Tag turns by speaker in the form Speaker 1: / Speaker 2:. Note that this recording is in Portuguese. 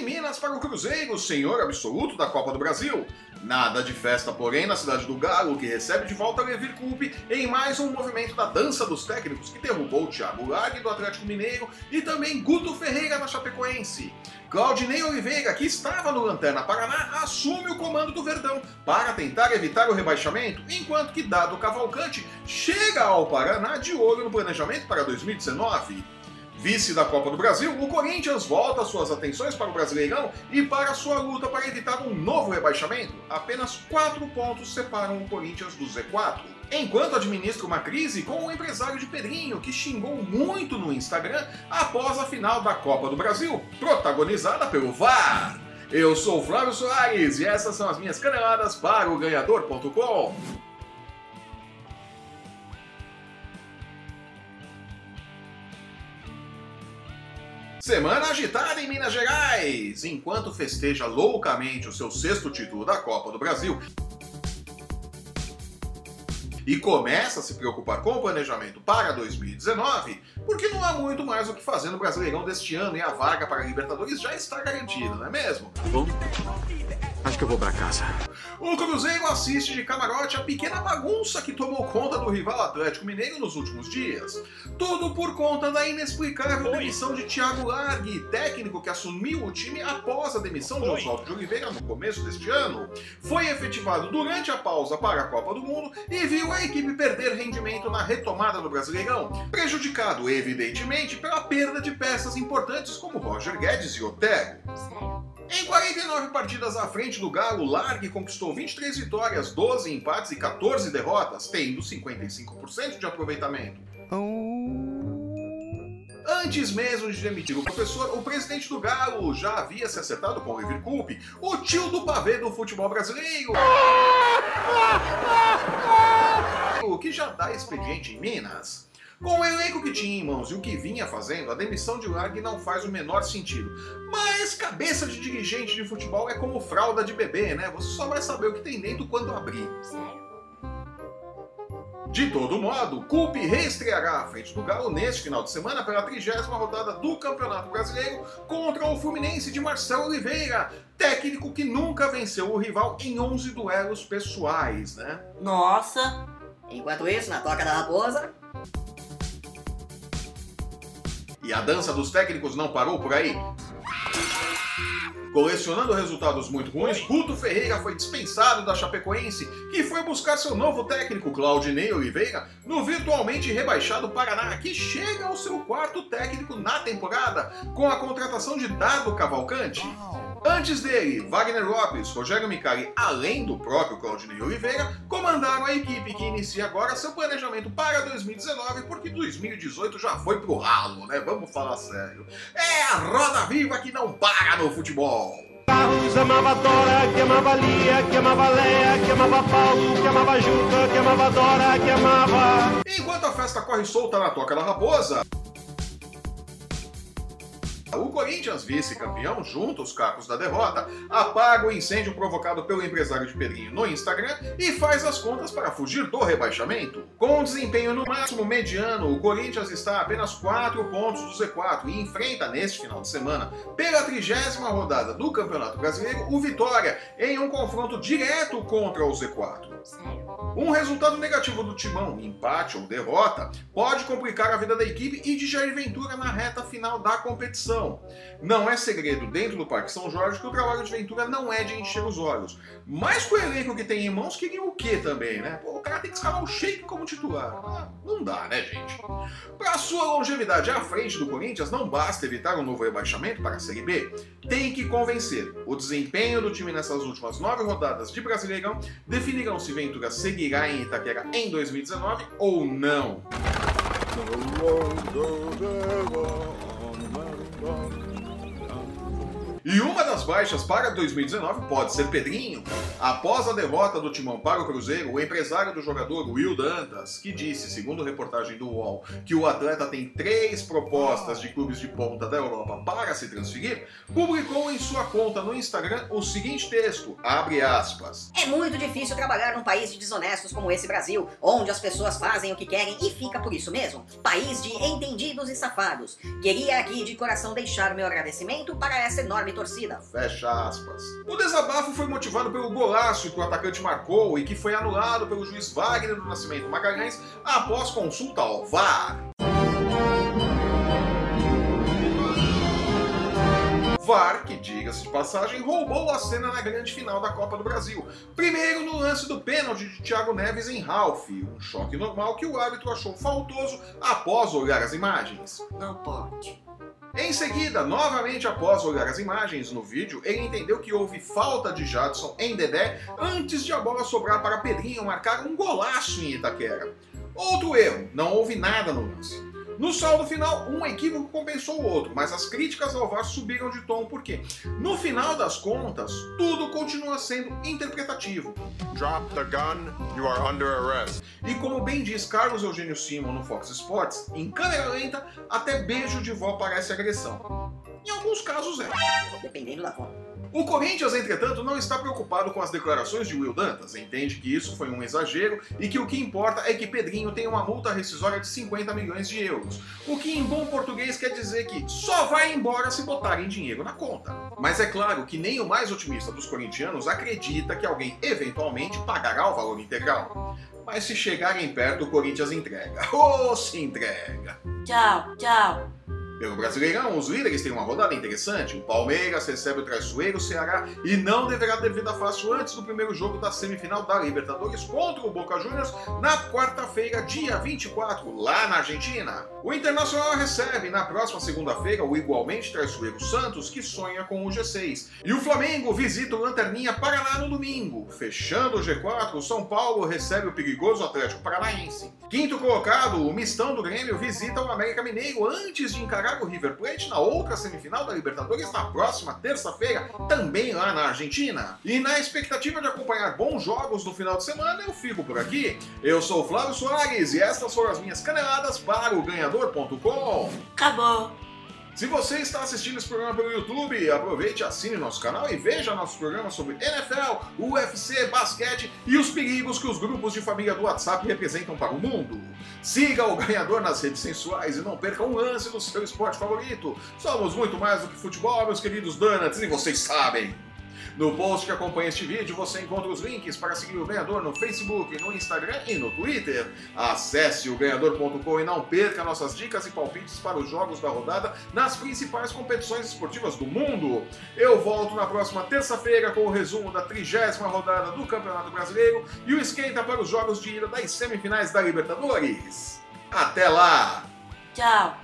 Speaker 1: em Minas para o Cruzeiro, senhor absoluto da Copa do Brasil. Nada de festa, porém, na cidade do Galo, que recebe de volta Levir Coupe em mais um movimento da dança dos técnicos que derrubou Thiago Lag do Atlético Mineiro e também Guto Ferreira na Chapecoense. Claudinei Oliveira, que estava no Lanterna Paraná, assume o comando do Verdão para tentar evitar o rebaixamento, enquanto que Dado Cavalcante chega ao Paraná de olho no planejamento para 2019. Vice da Copa do Brasil, o Corinthians volta suas atenções para o Brasileirão e para sua luta para evitar um novo rebaixamento. Apenas quatro pontos separam o Corinthians do Z4. Enquanto administra uma crise com o empresário de Pedrinho, que xingou muito no Instagram após a final da Copa do Brasil, protagonizada pelo VAR. Eu sou Flávio Soares e essas são as minhas caneladas para o Ganhador.com. Semana agitada em Minas Gerais! Enquanto festeja loucamente o seu sexto título da Copa do Brasil e começa a se preocupar com o planejamento para 2019, porque não há muito mais o que fazer no Brasileirão deste ano e a vaga para a Libertadores já está garantida, não é mesmo?
Speaker 2: Bom, acho que eu vou para casa.
Speaker 1: O Cruzeiro assiste de camarote a pequena bagunça que tomou conta do rival Atlético Mineiro nos últimos dias. Tudo por conta da inexplicável demissão de Thiago Largue, técnico que assumiu o time após a demissão de Oswaldo de Oliveira no começo deste ano. Foi efetivado durante a pausa para a Copa do Mundo e viu a equipe perder rendimento na retomada do Brasileirão, prejudicado evidentemente pela perda de peças importantes como Roger Guedes e Otero. Em 49 partidas à frente do Galo, Largue conquistou 23 vitórias, 12 empates e 14 derrotas, tendo 55% de aproveitamento. Antes mesmo de demitir o professor, o presidente do Galo já havia se acertado com o River Coupe, o tio do pavê do futebol brasileiro. O que já dá expediente em Minas. Com o elenco que tinha em mãos e o que vinha fazendo, a demissão de Lag não faz o menor sentido. Mas cabeça de dirigente de futebol é como fralda de bebê, né? Você só vai saber o que tem dentro quando abrir. De todo modo, Culpe reestreará à frente do Galo neste final de semana pela trigésima rodada do Campeonato Brasileiro contra o Fluminense de Marcelo Oliveira, técnico que nunca venceu o rival em 11 duelos pessoais, né?
Speaker 3: Nossa! Enquanto isso, na toca da raposa,
Speaker 1: E a dança dos técnicos não parou por aí. Colecionando resultados muito ruins, Guto Ferreira foi dispensado da Chapecoense, que foi buscar seu novo técnico, Claudinei Oliveira, no virtualmente rebaixado Paraná, que chega ao seu quarto técnico na temporada, com a contratação de Dado Cavalcante. Antes dele, Wagner Lopes, Rogério Micali, além do próprio Claudinei Oliveira, comandaram a equipe que inicia agora seu planejamento para 2019, porque 2018 já foi pro ralo, né? Vamos falar sério. É a roda viva que não para no futebol.
Speaker 4: Carlos amava Dora, que amava Lia, que amava Leia, que amava Paulo, que amava Juca, que amava Dora, que amava.
Speaker 1: Enquanto a festa corre solta na Toca da Raposa, o Corinthians, vice-campeão, junta os cacos da derrota, apaga o incêndio provocado pelo empresário de Pedrinho no Instagram e faz as contas para fugir do rebaixamento. Com um desempenho no máximo mediano, o Corinthians está a apenas 4 pontos do Z4 e enfrenta neste final de semana, pela trigésima rodada do Campeonato Brasileiro, o Vitória, em um confronto direto contra o Z4. Um resultado negativo do Timão, empate ou derrota, pode complicar a vida da equipe e de Jair Ventura na reta final da competição. Não é segredo dentro do Parque São Jorge que o trabalho de Ventura não é de encher os olhos. Mas com o elenco que tem em mãos, queria o quê também, né? Pô, o cara tem que escalar o Sheik como titular. Não dá, né, gente? Para sua longevidade à frente do Corinthians, não basta evitar um novo rebaixamento para a Série B. Tem que convencer. O desempenho do time nessas últimas nove rodadas de Brasileirão definirão se Ventura seguirá em Itaquera em 2019 ou não. E uma das baixas para 2019 pode ser Pedrinho. Após a derrota do Timão para o Cruzeiro, o empresário do jogador, Will Dantas, que disse, segundo reportagem do UOL, que o atleta tem três propostas de clubes de ponta da Europa para se transferir, publicou em sua conta no Instagram o seguinte texto, abre aspas.
Speaker 3: é muito difícil trabalhar num país de desonestos como esse Brasil, onde as pessoas fazem o que querem e fica por isso mesmo. País de entendidos e safados. Queria aqui de coração deixar meu agradecimento para essa enorme de torcida.
Speaker 1: Fecha aspas. O desabafo foi motivado pelo golaço que o atacante marcou e que foi anulado pelo juiz Wagner do Nascimento Magalhães após consulta ao VAR. VAR, que diga-se de passagem, roubou a cena na grande final da Copa do Brasil. Primeiro no lance do pênalti de Thiago Neves em Ralph, um choque normal que o árbitro achou faltoso após olhar as imagens.
Speaker 3: Não pode.
Speaker 1: Em seguida, novamente após olhar as imagens no vídeo, ele entendeu que houve falta de Jadson em Dedé antes de a bola sobrar para Pedrinho marcar um golaço em Itaquera. Outro erro, não houve nada no lance. No saldo final, um equívoco compensou o outro, mas as críticas ao VAR subiram de tom porque, no final das contas, tudo continua sendo interpretativo.
Speaker 5: Drop the gun, you are under arrest.
Speaker 1: E como bem diz Carlos Eugênio Simon no Fox Sports, em câmera lenta, até beijo de vó parece agressão. Em alguns casos é.
Speaker 3: Dependendo da forma.
Speaker 1: O Corinthians, entretanto, não está preocupado com as declarações de Will Dantas, entende que isso foi um exagero e que o que importa é que Pedrinho tem uma multa rescisória de 50 milhões de euros, o que em bom português quer dizer que só vai embora se botarem dinheiro na conta. Mas é claro que nem o mais otimista dos corintianos acredita que alguém eventualmente pagará o valor integral. Mas se chegarem perto, o Corinthians entrega. Oh, se entrega!
Speaker 3: Tchau, tchau.
Speaker 1: Pelo Brasileirão, os líderes têm uma rodada interessante. O Palmeiras recebe o traiçoeiro Ceará e não deverá ter vida fácil antes do primeiro jogo da semifinal da Libertadores contra o Boca Juniors na quarta-feira, dia 24, lá na Argentina. O Internacional recebe na próxima segunda-feira o igualmente traiçoeiro Santos, que sonha com o G6. E o Flamengo visita o Lanterninha Paraná no domingo. Fechando o G4, o São Paulo recebe o perigoso Atlético Paranaense. Quinto colocado, o Mistão do Grêmio visita o América Mineiro antes de encarar o River Plate na outra semifinal da Libertadores na próxima terça-feira, também lá na Argentina. E na expectativa de acompanhar bons jogos no final de semana, eu fico por aqui. Eu sou o Flávio Soares e estas foram as minhas caneladas para o ganhador.com.
Speaker 3: Acabou.
Speaker 1: Se você está assistindo esse programa pelo YouTube, aproveite, assine nosso canal e veja nossos programas sobre NFL, UFC, basquete e os perigos que os grupos de família do WhatsApp representam para o mundo. Siga o ganhador nas redes sensuais e não perca um lance do seu esporte favorito. Somos muito mais do que futebol, meus queridos donuts, e vocês sabem. No post que acompanha este vídeo você encontra os links para seguir o ganhador no Facebook, no Instagram e no Twitter. Acesse o ganhador.com e não perca nossas dicas e palpites para os jogos da rodada nas principais competições esportivas do mundo. Eu volto na próxima terça-feira com o resumo da trigésima rodada do Campeonato Brasileiro e o esquenta para os jogos de ida das semifinais da Libertadores. Até lá!
Speaker 3: Tchau.